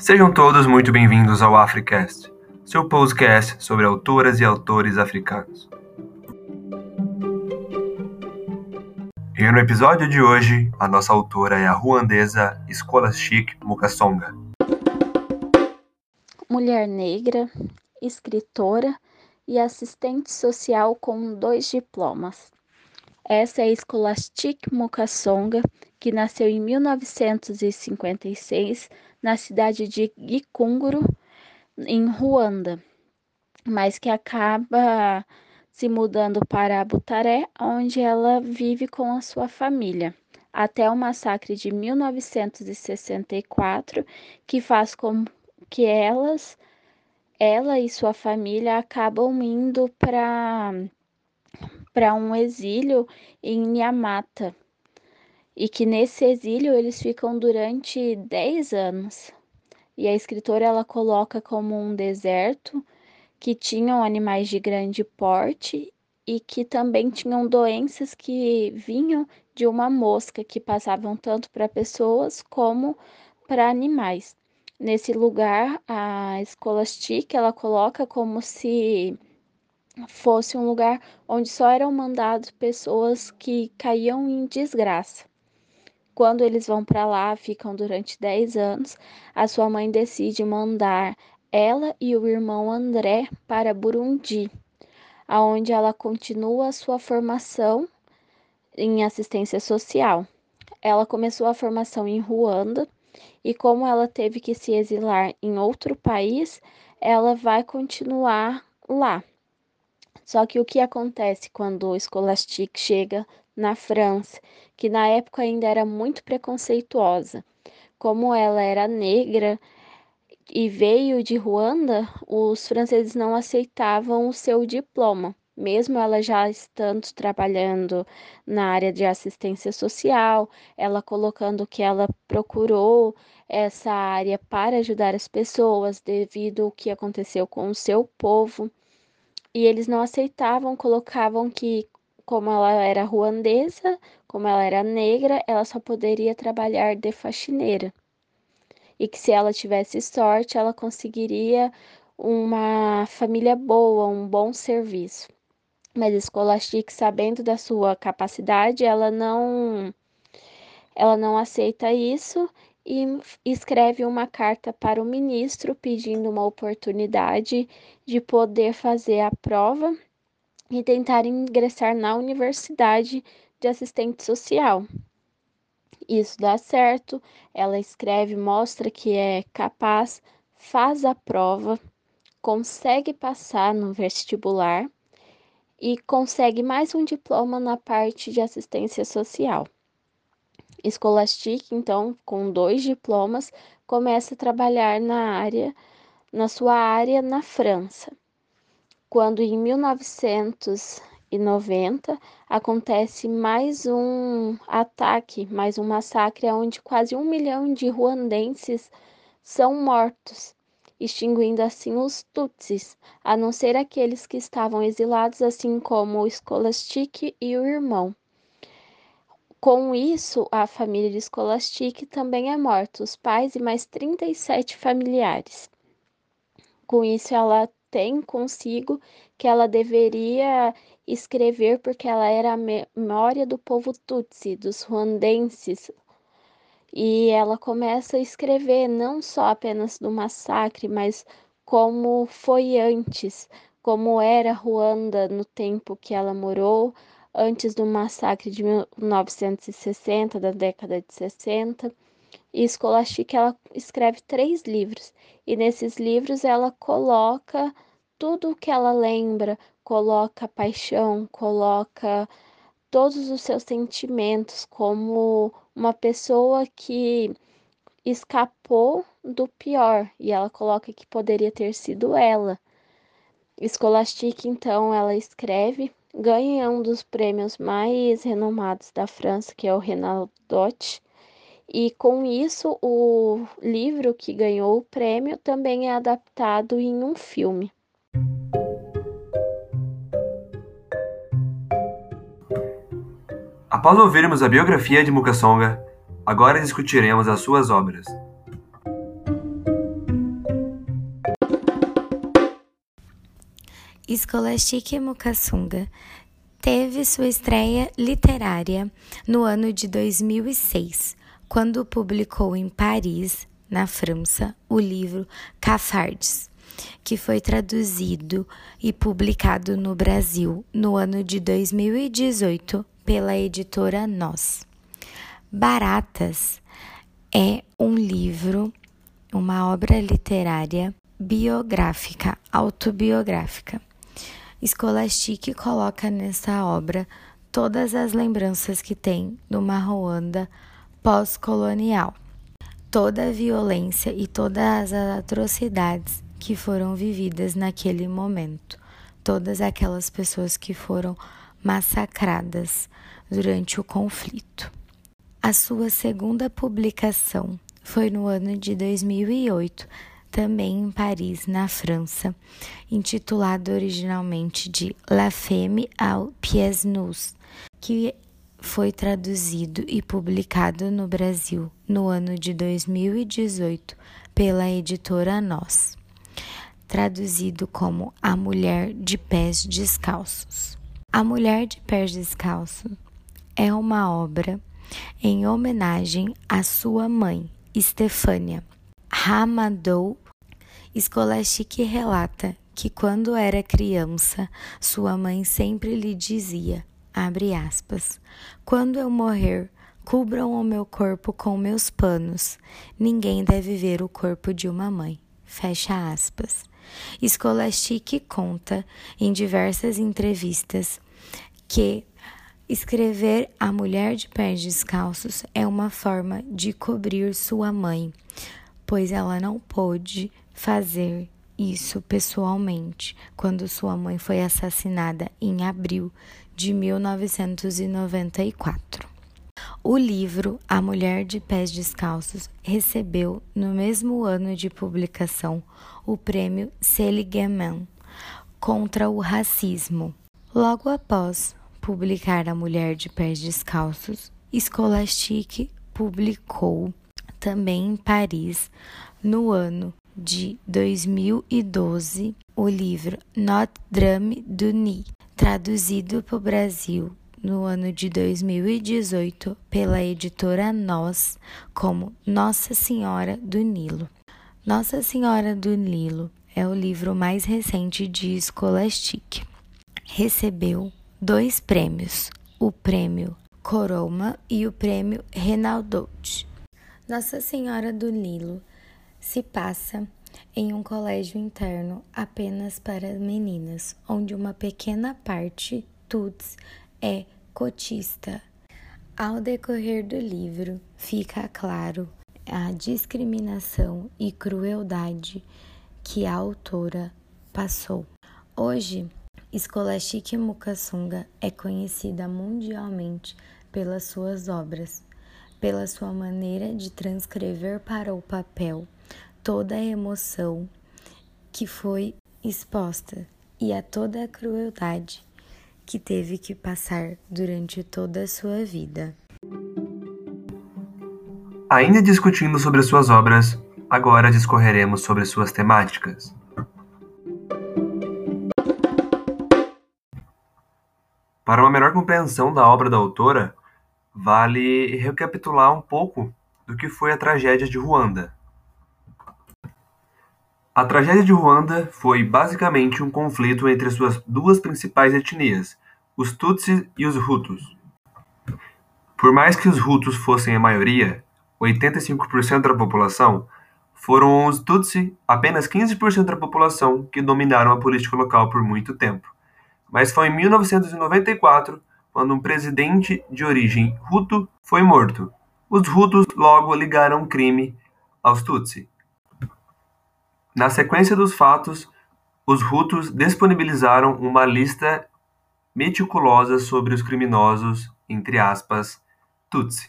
Sejam todos muito bem-vindos ao Africast, seu podcast sobre autoras e autores africanos. E no episódio de hoje, a nossa autora é a ruandesa Scholastic Mukasonga. Mulher negra, escritora e assistente social com dois diplomas. Essa é Scholastic Mukasonga, que nasceu em 1956 na cidade de Gikunguru, em Ruanda, mas que acaba se mudando para Butaré, onde ela vive com a sua família, até o massacre de 1964, que faz com que elas, ela e sua família acabam indo para para um exílio em Nyamata, e que nesse exílio eles ficam durante 10 anos. E a escritora ela coloca como um deserto que tinham animais de grande porte e que também tinham doenças que vinham de uma mosca que passavam tanto para pessoas como para animais. Nesse lugar, a Scholastic ela coloca como se fosse um lugar onde só eram mandados pessoas que caíam em desgraça. Quando eles vão para lá, ficam durante 10 anos, a sua mãe decide mandar ela e o irmão André para Burundi, aonde ela continua a sua formação em assistência social. Ela começou a formação em Ruanda e como ela teve que se exilar em outro país, ela vai continuar lá. Só que o que acontece quando o Scholastic chega na França, que na época ainda era muito preconceituosa. Como ela era negra e veio de Ruanda, os franceses não aceitavam o seu diploma, mesmo ela já estando trabalhando na área de assistência social, ela colocando que ela procurou essa área para ajudar as pessoas devido ao que aconteceu com o seu povo. E eles não aceitavam, colocavam que como ela era ruandesa, como ela era negra, ela só poderia trabalhar de faxineira. E que se ela tivesse sorte, ela conseguiria uma família boa, um bom serviço. Mas Scholastic, sabendo da sua capacidade, ela não ela não aceita isso e escreve uma carta para o ministro pedindo uma oportunidade de poder fazer a prova e tentar ingressar na universidade de assistente social. Isso dá certo, ela escreve, mostra que é capaz, faz a prova, consegue passar no vestibular e consegue mais um diploma na parte de assistência social. Scholastic, então, com dois diplomas, começa a trabalhar na área, na sua área na França quando em 1990 acontece mais um ataque, mais um massacre, onde quase um milhão de ruandenses são mortos, extinguindo assim os Tutsis, a não ser aqueles que estavam exilados, assim como o Scholastic e o irmão. Com isso, a família de Scholastic também é morta, os pais e mais 37 familiares. Com isso, ela tem consigo que ela deveria escrever porque ela era a memória do povo Tutsi, dos ruandenses. E ela começa a escrever não só apenas do massacre, mas como foi antes, como era Ruanda no tempo que ela morou, antes do massacre de 1960, da década de 60. E Scholastic ela escreve três livros e nesses livros ela coloca tudo o que ela lembra, coloca paixão, coloca todos os seus sentimentos como uma pessoa que escapou do pior e ela coloca que poderia ter sido ela. Scholastic então ela escreve, ganha um dos prêmios mais renomados da França, que é o Renaudot, e com isso, o livro que ganhou o prêmio também é adaptado em um filme. Após ouvirmos a biografia de Mukasonga, agora discutiremos as suas obras. Scholastique Mukasonga teve sua estreia literária no ano de 2006, quando publicou em Paris, na França, o livro Cafards, que foi traduzido e publicado no Brasil no ano de 2018 pela editora Nós. Baratas é um livro, uma obra literária biográfica, autobiográfica. Scholastic coloca nessa obra todas as lembranças que tem de uma Ruanda pós-colonial, toda a violência e todas as atrocidades que foram vividas naquele momento, todas aquelas pessoas que foram massacradas durante o conflito. A sua segunda publicação foi no ano de 2008, também em Paris, na França, intitulado originalmente de La Femme aux Pieds Nus, que foi traduzido e publicado no Brasil no ano de 2018 pela editora Nós, traduzido como A Mulher de Pés Descalços. A Mulher de Pés Descalços é uma obra em homenagem à sua mãe, Estefânia Ramadou Scholastic relata que quando era criança, sua mãe sempre lhe dizia, abre aspas, quando eu morrer, cubram o meu corpo com meus panos. Ninguém deve ver o corpo de uma mãe. Fecha aspas. Scholastic conta em diversas entrevistas que escrever A Mulher de Pés Descalços é uma forma de cobrir sua mãe, pois ela não pôde fazer isso pessoalmente quando sua mãe foi assassinada em abril de 1994. O livro A Mulher de Pés Descalços recebeu, no mesmo ano de publicação, o prêmio Seligman contra o racismo. Logo após publicar A Mulher de Pés Descalços, Scholastic publicou também em Paris, no ano de 2012, o livro Notre Dame du Nid, traduzido para o Brasil no ano de 2018 pela editora Nós como Nossa Senhora do Nilo. Nossa Senhora do Nilo é o livro mais recente de Scholastic. Recebeu dois prêmios, o prêmio Coroma e o prêmio Renaldote. Nossa Senhora do Nilo se passa em um colégio interno apenas para meninas, onde uma pequena parte, Tuts, é cotista. Ao decorrer do livro, fica claro a discriminação e crueldade que a autora passou. Hoje, Scholastic Mukassunga é conhecida mundialmente pelas suas obras pela sua maneira de transcrever para o papel toda a emoção que foi exposta e a toda a crueldade que teve que passar durante toda a sua vida. Ainda discutindo sobre suas obras, agora discorreremos sobre suas temáticas. Para uma melhor compreensão da obra da autora, vale recapitular um pouco do que foi a tragédia de Ruanda. A tragédia de Ruanda foi basicamente um conflito entre suas duas principais etnias, os Tutsis e os Hutus. Por mais que os Hutus fossem a maioria, 85% da população, foram os Tutsi, apenas 15% da população, que dominaram a política local por muito tempo. Mas foi em 1994 quando um presidente de origem Hutu foi morto. Os Hutus logo ligaram o crime aos Tutsi. Na sequência dos fatos, os Hutus disponibilizaram uma lista meticulosa sobre os criminosos, entre aspas, Tutsi.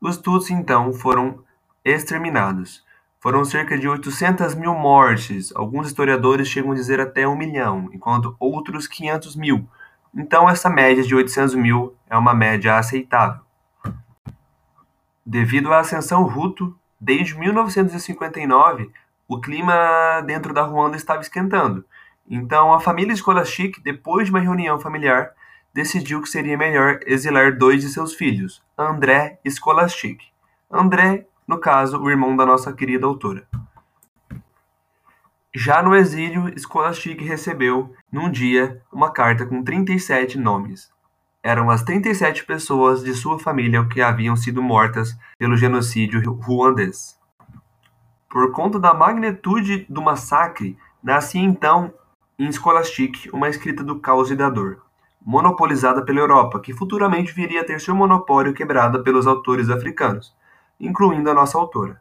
Os Tutsi então foram exterminados. Foram cerca de 800 mil mortes, alguns historiadores chegam a dizer até um milhão, enquanto outros 500 mil, então essa média de 800 mil é uma média aceitável. Devido à ascensão Hutu, desde 1959, o clima dentro da Ruanda estava esquentando. Então, a família Scholastic, depois de uma reunião familiar, decidiu que seria melhor exilar dois de seus filhos, André Scholastic. André, no caso, o irmão da nossa querida autora. Já no exílio, Scholastic recebeu, num dia, uma carta com 37 nomes. Eram as 37 pessoas de sua família que haviam sido mortas pelo genocídio ruandês. Por conta da magnitude do massacre, nascia então em Scholastic uma escrita do caos e da dor, monopolizada pela Europa, que futuramente viria a ter seu monopólio quebrado pelos autores africanos, incluindo a nossa autora.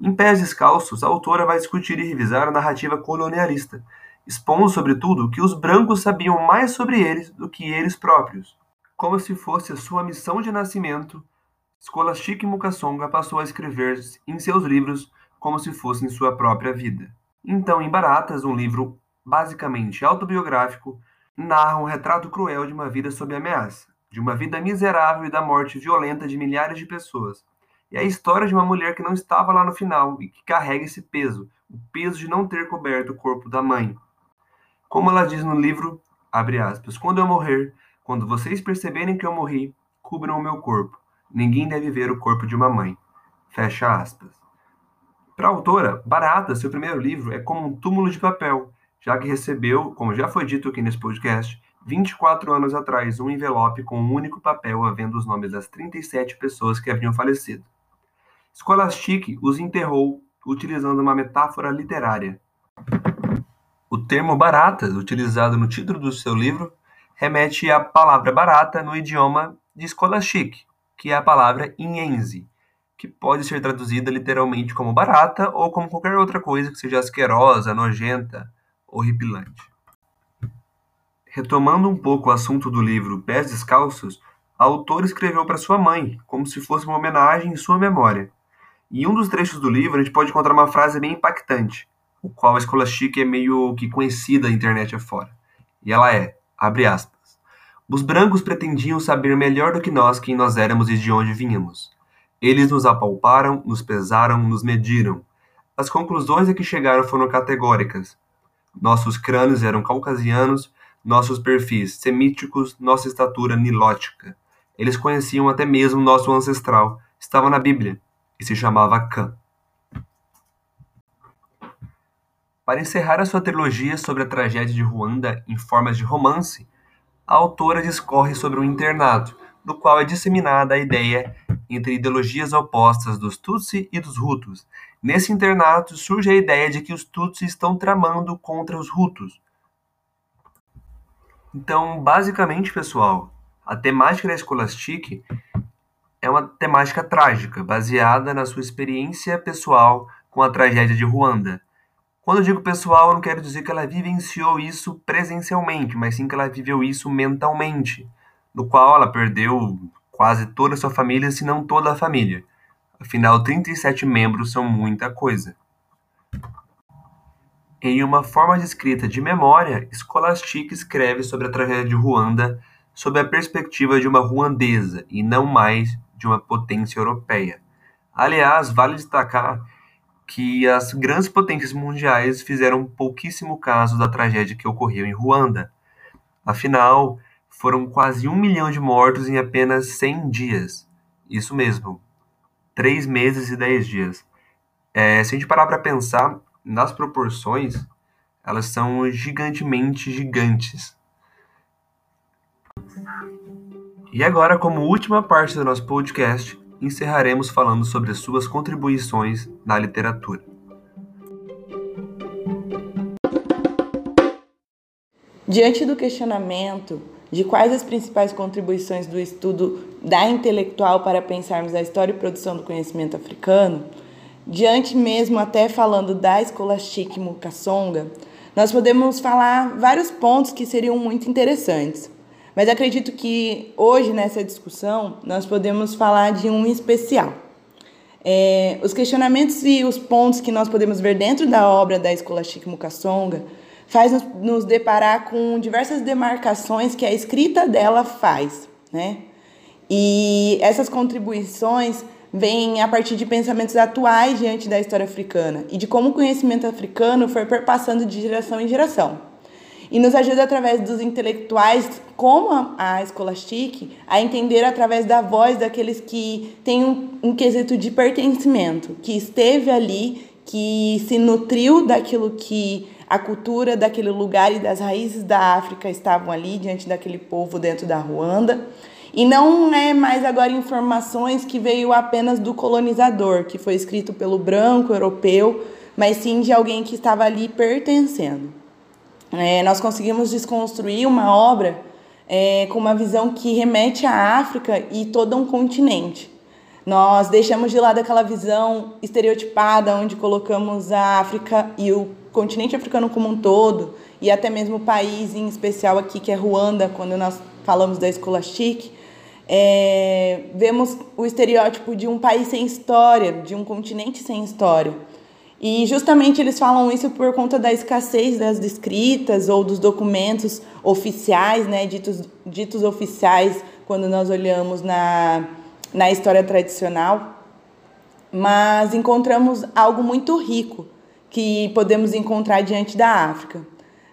Em Pés Descalços, a autora vai discutir e revisar a narrativa colonialista, expondo, sobretudo, que os brancos sabiam mais sobre eles do que eles próprios. Como se fosse a sua missão de nascimento, Scholastic Mukasonga passou a escrever em seus livros como se fossem sua própria vida. Então, em Baratas, um livro basicamente autobiográfico, narra um retrato cruel de uma vida sob ameaça, de uma vida miserável e da morte violenta de milhares de pessoas, é a história de uma mulher que não estava lá no final e que carrega esse peso, o peso de não ter coberto o corpo da mãe. Como ela diz no livro, abre aspas, quando eu morrer, quando vocês perceberem que eu morri, cubram o meu corpo. Ninguém deve ver o corpo de uma mãe. Fecha aspas. Para a autora, Barata, seu primeiro livro, é como um túmulo de papel, já que recebeu, como já foi dito aqui nesse podcast, 24 anos atrás, um envelope com um único papel havendo os nomes das 37 pessoas que haviam falecido. Scholastic os enterrou utilizando uma metáfora literária. O termo baratas, utilizado no título do seu livro, remete à palavra barata no idioma de Scholastic, que é a palavra inhense, que pode ser traduzida literalmente como barata ou como qualquer outra coisa que seja asquerosa, nojenta, horripilante. Retomando um pouco o assunto do livro Pés Descalços, a autora escreveu para sua mãe, como se fosse uma homenagem em sua memória. Em um dos trechos do livro, a gente pode encontrar uma frase bem impactante, o qual a Scholastic é meio que conhecida na internet afora. E ela é, abre aspas, os brancos pretendiam saber melhor do que nós quem nós éramos e de onde vínhamos. Eles nos apalparam, nos pesaram, nos mediram. As conclusões a que chegaram foram categóricas. Nossos crânios eram caucasianos, nossos perfis semíticos, nossa estatura nilótica. Eles conheciam até mesmo nosso ancestral, estava na Bíblia e se chamava Khan. Para encerrar a sua trilogia sobre a tragédia de Ruanda em formas de romance, a autora discorre sobre um internato, no qual é disseminada a ideia entre ideologias opostas dos Tutsi e dos Hutus. Nesse internato surge a ideia de que os Tutsi estão tramando contra os Hutus. Então, basicamente, pessoal, a temática da Scholastic é uma temática trágica, baseada na sua experiência pessoal com a tragédia de Ruanda. Quando eu digo pessoal, eu não quero dizer que ela vivenciou isso presencialmente, mas sim que ela viveu isso mentalmente, no qual ela perdeu quase toda a sua família, se não toda a família. Afinal, 37 membros são muita coisa. Em uma forma de escrita de memória, Scholastic escreve sobre a tragédia de Ruanda sob a perspectiva de uma ruandesa e não mais de uma potência europeia. Aliás, vale destacar que as grandes potências mundiais fizeram pouquíssimo caso da tragédia que ocorreu em Ruanda. Afinal, foram quase um milhão de mortos em apenas 100 dias. Isso mesmo, três meses e dez dias. É, se a gente parar para pensar nas proporções, elas são gigantemente gigantes. E agora, como última parte do nosso podcast, encerraremos falando sobre as suas contribuições na literatura. Diante do questionamento de quais as principais contribuições do estudo da intelectual para pensarmos a história e produção do conhecimento africano, diante mesmo até falando da Scholastic Mukasonga, nós podemos falar vários pontos que seriam muito interessantes. Mas acredito que hoje, nessa discussão, nós podemos falar de um especial. É, os questionamentos e os pontos que nós podemos ver dentro da obra da Scholastic Mukasonga faz nos, nos deparar com diversas demarcações que a escrita dela faz, né? E essas contribuições vêm a partir de pensamentos atuais diante da história africana e de como o conhecimento africano foi perpassando de geração em geração. e nos ajuda através dos intelectuais, como a, Scholastic, a entender através da voz daqueles que têm um, um quesito de pertencimento, que esteve ali, que se nutriu daquilo que a cultura daquele lugar e das raízes da África estavam ali diante daquele povo dentro da Ruanda. E não é mais agora informações que veio apenas do colonizador, que foi escrito pelo branco europeu, mas sim de alguém que estava ali pertencendo. É, nós conseguimos desconstruir uma obra é, com uma visão que remete à África e todo um continente. Nós deixamos de lado aquela visão estereotipada, onde colocamos a África e o continente africano como um todo, e até mesmo o país em especial aqui, que é Ruanda, quando nós falamos da Scholastic, é, vemos o estereótipo de um país sem história, de um continente sem história. E justamente eles falam isso por conta da escassez das escritas ou dos documentos oficiais, né, ditos, ditos oficiais, quando nós olhamos na, na história tradicional. Mas encontramos algo muito rico que podemos encontrar diante da África.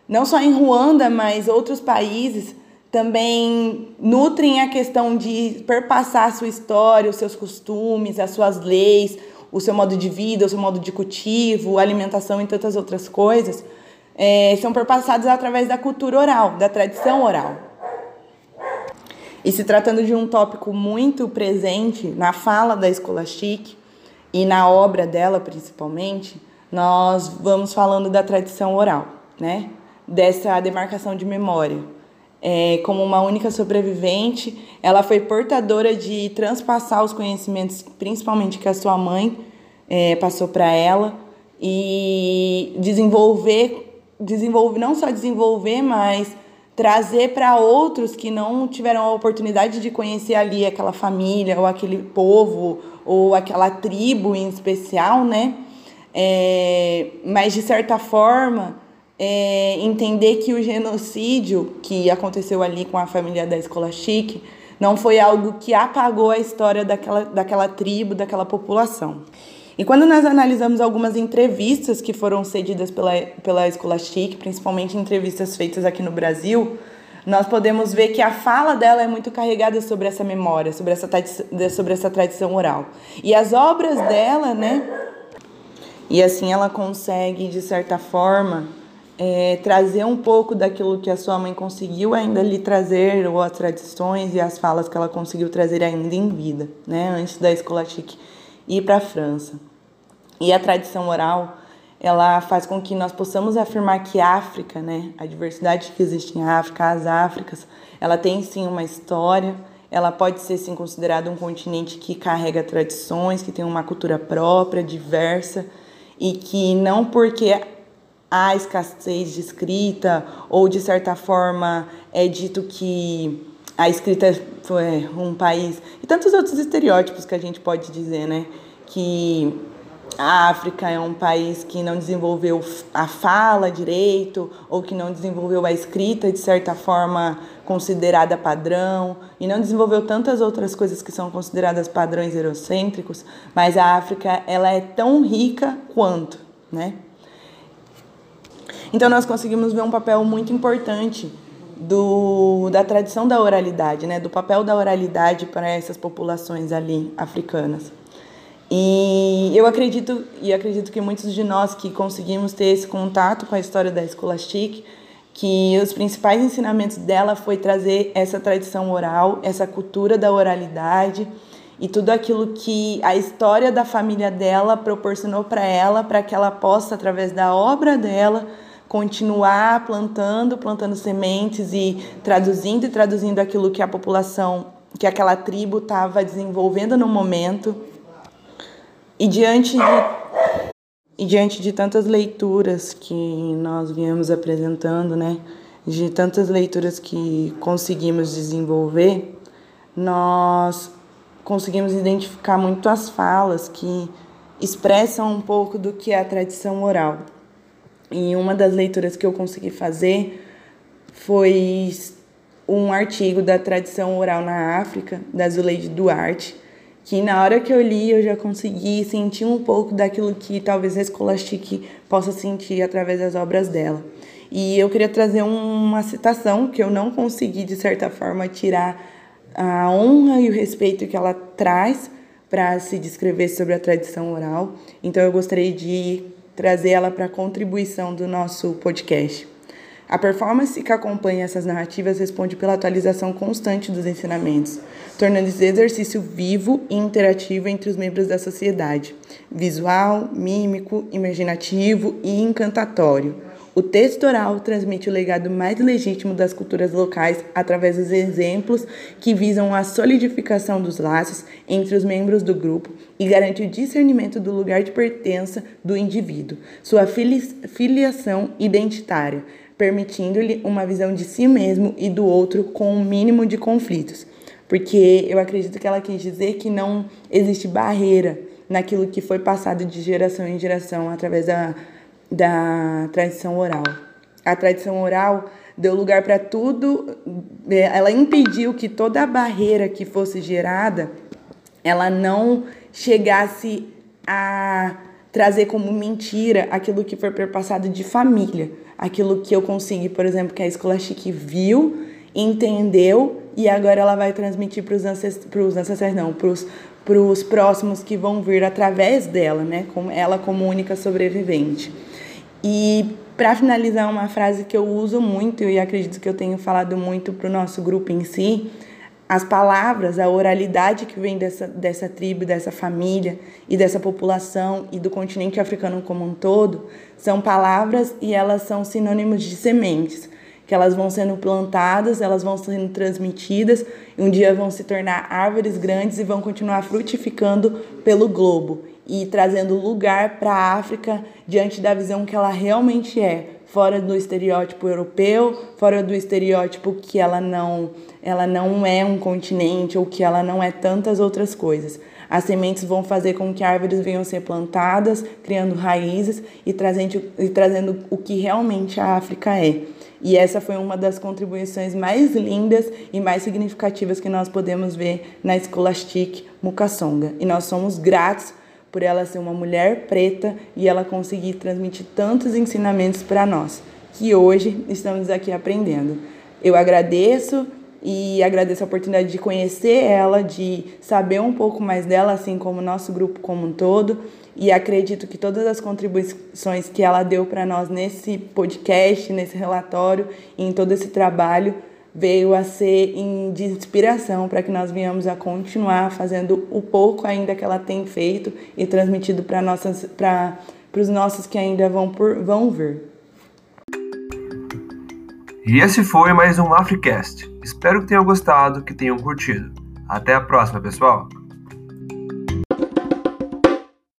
Não só em Ruanda, mas outros países também nutrem a questão de perpassar a sua história, os seus costumes, as suas leis, o seu modo de vida, o seu modo de cultivo, alimentação e tantas outras coisas, é, são perpassados através da cultura oral, da tradição oral. E se tratando de um tópico muito presente na fala da Scholastic e na obra dela principalmente, nós vamos falando da tradição oral, né? Dessa demarcação de memória. É, como uma única sobrevivente, ela foi portadora de transpassar os conhecimentos, principalmente que a sua mãe é, passou para ela, e desenvolver, desenvolver, não só desenvolver, mas trazer para outros que não tiveram a oportunidade de conhecer ali aquela família, ou aquele povo, ou aquela tribo em especial, né? É, mas, de certa forma, é, entender que o genocídio que aconteceu ali com a família da Escola Chique não foi algo que apagou a história daquela, daquela tribo, daquela população. E quando nós analisamos algumas entrevistas que foram cedidas pela, pela Chique, principalmente entrevistas feitas aqui no Brasil, nós podemos ver que a fala dela é muito carregada sobre essa memória, sobre essa, sobre essa tradição oral. E as obras dela, né, e assim ela consegue, de certa forma, é, trazer um pouco daquilo que a sua mãe conseguiu ainda lhe trazer, ou as tradições e as falas que ela conseguiu trazer ainda em vida, né, antes da Ir para a França. E a tradição oral, ela faz com que nós possamos afirmar que a África, né, a diversidade que existe em África, as Áfricas, ela tem sim uma história, ela pode ser sim considerada um continente que carrega tradições, que tem uma cultura própria, diversa, e que não porque há escassez de escrita ou de certa forma é dito que a escrita foi um país e tantos outros estereótipos que a gente pode dizer, né, que a África é um país que não desenvolveu a fala direito ou que não desenvolveu a escrita de certa forma considerada padrão e não desenvolveu tantas outras coisas que são consideradas padrões eurocêntricos, mas a África ela é tão rica quanto, né? Então nós conseguimos ver um papel muito importante do, da tradição da oralidade, né? Do papel da oralidade para essas populações ali africanas. E eu acredito, e acredito que muitos de nós que conseguimos ter esse contato com a história da Scholastic, que os principais ensinamentos dela foi trazer essa tradição oral, essa cultura da oralidade e tudo aquilo que a história da família dela proporcionou para ela, para que ela possa, através da obra dela, continuar plantando, plantando sementes e traduzindo e traduzindo aquilo que a população, que aquela tribo estava desenvolvendo no momento e diante de, e diante de tantas leituras que nós viemos apresentando, né, de tantas leituras que conseguimos desenvolver, nós conseguimos identificar muito as falas que expressam um pouco do que é a tradição oral. E uma das leituras que eu consegui fazer foi um artigo da tradição oral na África, da Zuleide Duarte, que na hora que eu li eu já consegui sentir um pouco daquilo que talvez a Scholastic possa sentir através das obras dela. E eu queria trazer uma citação que eu não consegui, de certa forma, tirar a honra e o respeito que ela traz para se descrever sobre a tradição oral. Então eu gostaria de trazer ela para contribuição do nosso podcast. A performance que acompanha essas narrativas responde pela atualização constante dos ensinamentos, tornando esse exercício vivo e interativo entre os membros da sociedade, visual, mímico, imaginativo e encantatório. O texto oral transmite o legado mais legítimo das culturas locais através dos exemplos que visam a solidificação dos laços entre os membros do grupo e garante o discernimento do lugar de pertença do indivíduo, sua filiação identitária permitindo-lhe uma visão de si mesmo e do outro com o um mínimo de conflitos. Porque eu acredito que ela quis dizer que não existe barreira naquilo que foi passado de geração em geração através da, da tradição oral. A tradição oral deu lugar para tudo, ela impediu que toda a barreira que fosse gerada, ela não chegasse a trazer como mentira aquilo que foi perpassado de família aquilo que eu consegui, por exemplo, que a Escola Chique viu, entendeu e agora ela vai transmitir para os ancestrais, ancestrais não, para os próximos que vão vir através dela, né? Como ela como única sobrevivente. E para finalizar uma frase que eu uso muito e acredito que eu tenho falado muito para o nosso grupo em si, as palavras, a oralidade que vem dessa, dessa tribo, dessa família e dessa população e do continente africano como um todo, são palavras e elas são sinônimos de sementes, que elas vão sendo plantadas, elas vão sendo transmitidas e um dia vão se tornar árvores grandes e vão continuar frutificando pelo globo e trazendo lugar para a África diante da visão que ela realmente é, fora do estereótipo europeu, fora do estereótipo que ela não, ela não é um continente ou que ela não é tantas outras coisas. As sementes vão fazer com que árvores venham ser plantadas, criando raízes e trazendo, e trazendo o que realmente a África é. E essa foi uma das contribuições mais lindas e mais significativas que nós podemos ver na Scholastic Mukasonga. E nós somos gratos por ela ser uma mulher preta e ela conseguir transmitir tantos ensinamentos para nós, que hoje estamos aqui aprendendo. Eu agradeço e agradeço a oportunidade de conhecer ela, de saber um pouco mais dela, assim como o nosso grupo como um todo. E acredito que todas as contribuições que ela deu para nós nesse podcast, nesse relatório, em todo esse trabalho, veio a ser de inspiração para que nós venhamos a continuar fazendo o pouco ainda que ela tem feito e transmitido para nossas para os nossos que ainda vão por vão vir. E esse foi mais um AfriCast. Espero que tenham gostado, que tenham curtido. Até a próxima, pessoal!